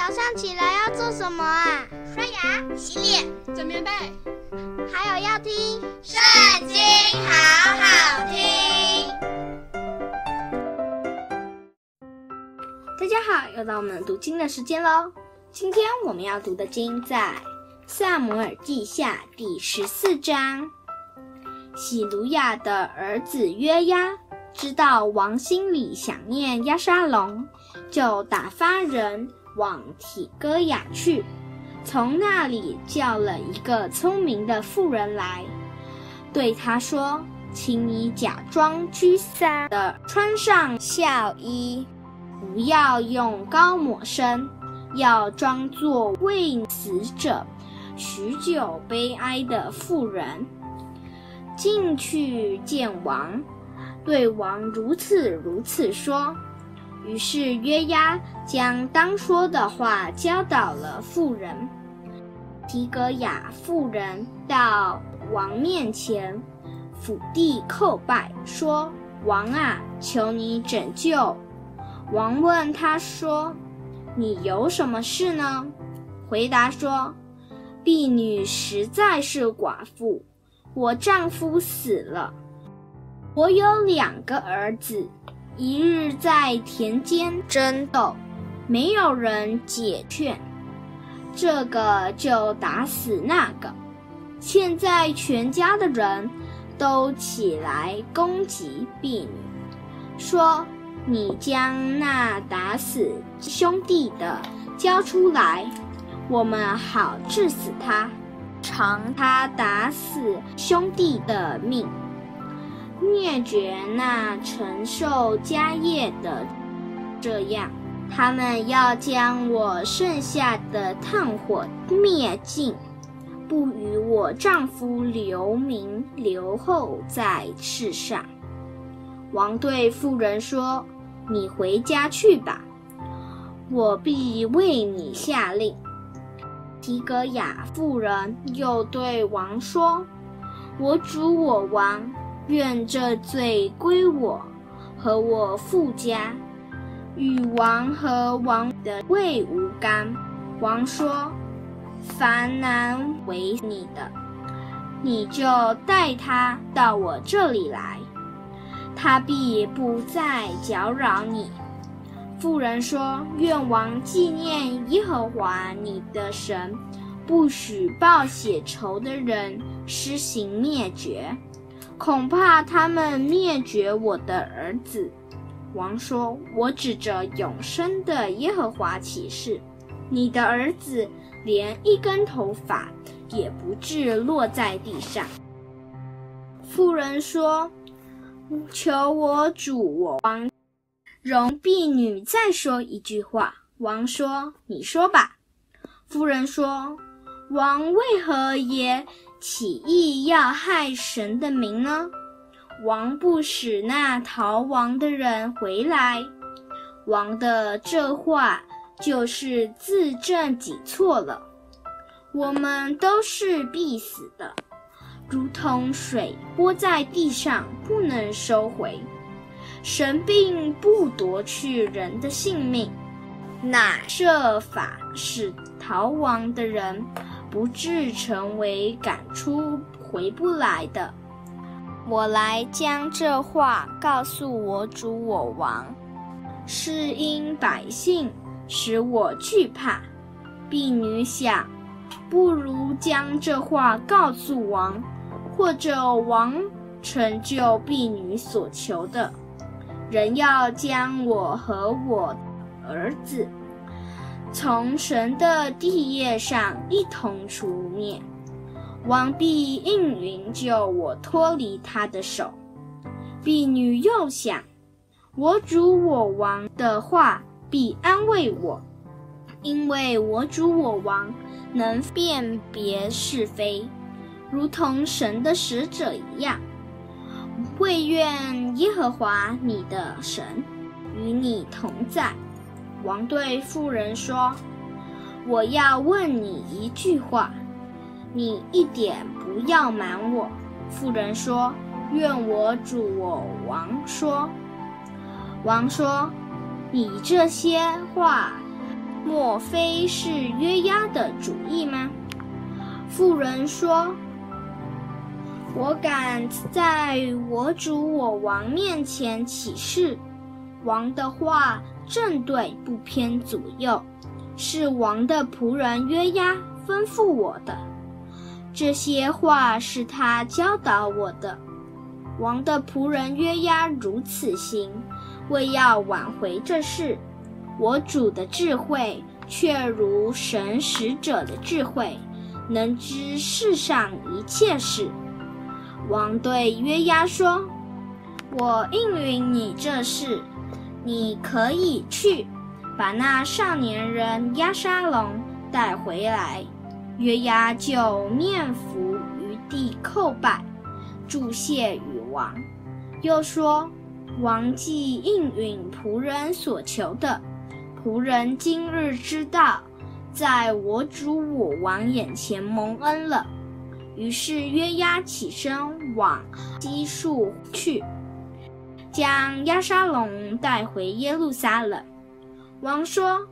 早上起来要做什么啊？刷牙、洗脸、整棉被，还有要听《圣经》，好好听。大家好，又到我们读经的时间喽。今天我们要读的经在《撒母耳记下》第十四章。洗鲁雅的儿子约押知道王心里想念押沙龙，就打发人往提哥雅去，从那里叫了一个聪明的妇人来，对他说：“请你假装居散的穿上孝衣，不要用膏抹身，要装作为死者许久悲哀的妇人，进去见王，对王如此如此说。”于是约押将当说的话教导了妇人。提格亚妇人到王面前，俯地叩拜，说：“王啊，求你拯救！”王问他说：“你有什么事呢？”回答说：“婢女实在是寡妇，我丈夫死了，我有两个儿子。”一日在田间争斗，没有人解劝，这个就打死那个。现在全家的人都起来攻击婢女，说：“你将那打死兄弟的交出来，我们好治死他，偿他打死兄弟的命。”灭绝那承受家业的，这样，他们要将我剩下的炭火灭尽，不与我丈夫留名留后在世上。王对妇人说：“你回家去吧，我必为你下令。”提格亚妇人又对王说：“我主我王。”愿这罪归我和我父家，与王和王的位无干。王说：“凡难为你的，你就带他到我这里来，他必不再搅扰你。”妇人说：“愿王纪念耶和华你的神，不许报血仇的人施行灭绝。”恐怕他们灭绝我的儿子。王说：“我指着永生的耶和华起誓，你的儿子连一根头发也不至落在地上。”妇人说：“求我主我王容婢女再说一句话。”王说：“你说吧。”妇人说：“王为何也？”起意要害神的名呢？王不使那逃亡的人回来，王的这话就是自证己错了。我们都是必死的，如同水泼在地上，不能收回。神并不夺去人的性命，乃设法使逃亡的人。不至成为赶出回不来的。我来将这话告诉我主我王，是因百姓使我惧怕。婢女想，不如将这话告诉王，或者王成就婢女所求的，仍要将我和我儿子。从神的地业上一同除灭，王必应允救我脱离他的手。婢女又想，我主我王的话必安慰我，因为我主我王能辨别是非，如同神的使者一样。会愿耶和华你的神与你同在。王对妇人说：“我要问你一句话，你一点不要瞒我。”妇人说：“愿我主我王说。”王说：“你这些话莫非是约押的主意吗？”妇人说：“我敢在我主我王面前起誓，王的话正对不偏左右，是王的仆人约押吩咐我的。这些话是他教导我的。王的仆人约押如此行，为要挽回这事。我主的智慧却如神使者的智慧。”能知世上一切事。王对约押说：“我应允你这事，你可以去，把那少年人押沙龙带回来。”约押就面伏于地叩拜，祝谢与王，又说：“王既应允仆人所求的，仆人今日知道。”在我主我王眼前蒙恩了，于是约押起身往基述去，将押沙龙带回耶路撒冷。王说：“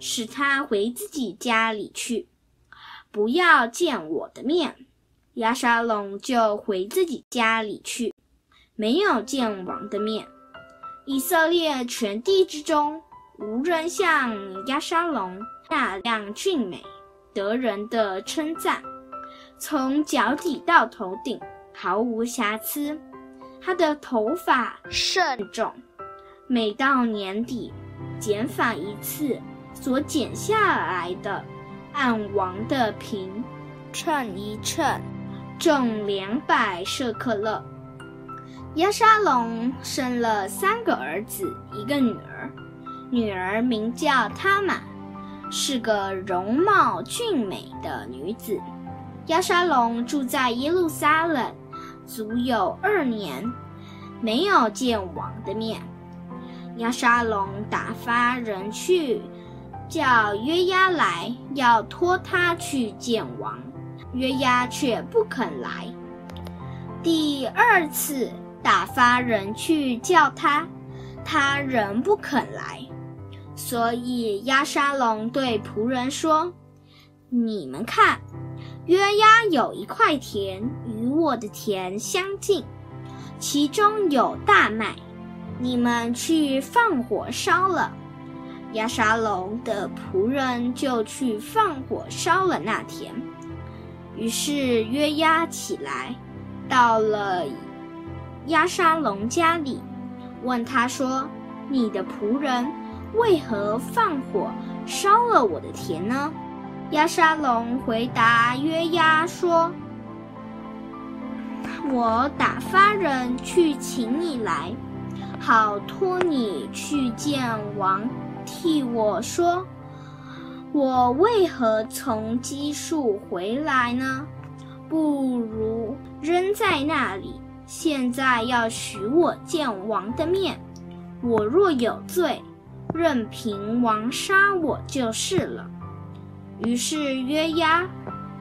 使他回自己家里去，不要见我的面。”押沙龙就回自己家里去，没有见王的面。以色列全地之中，无人像押沙龙。那样俊美，得人的称赞，从脚底到头顶毫无瑕疵。他的头发甚重，每到年底剪发一次，所剪下来的，按王的平称一称，重两百舍克勒。押沙龙生了三个儿子，一个女儿，女儿名叫塔玛。是个容貌俊美的女子。亚沙龙住在耶路撒冷，足有二年，没有见王的面。押沙龙打发人去叫约押来，要托他去见王，约押却不肯来。第二次打发人去叫他，他仍不肯来。所以押沙龙对仆人说：“你们看，约押有一块田与我的田相近，其中有大麦，你们去放火烧了。”亚沙龙的仆人就去放火烧了那田。于是约押起来，到了亚沙龙家里，问他说：“你的仆人？”为何放火烧了我的田呢？亚沙龙回答约押说：“我打发人去请你来，好托你去见王，替我说，我为何从基数回来呢？不如扔在那里。现在要许我见王的面，我若有罪。”任凭王杀我就是了。于是约押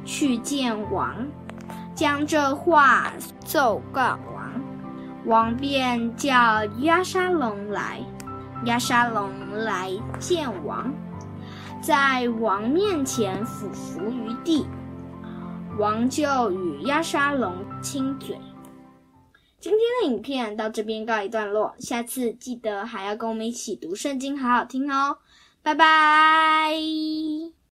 去见王，将这话奏告王，王便叫押沙龙来。押沙龙来见王，在王面前俯伏于地，王就与押沙龙亲嘴。今天的影片到这边告一段落，下次记得还要跟我们一起读圣经，好好听哦，拜拜。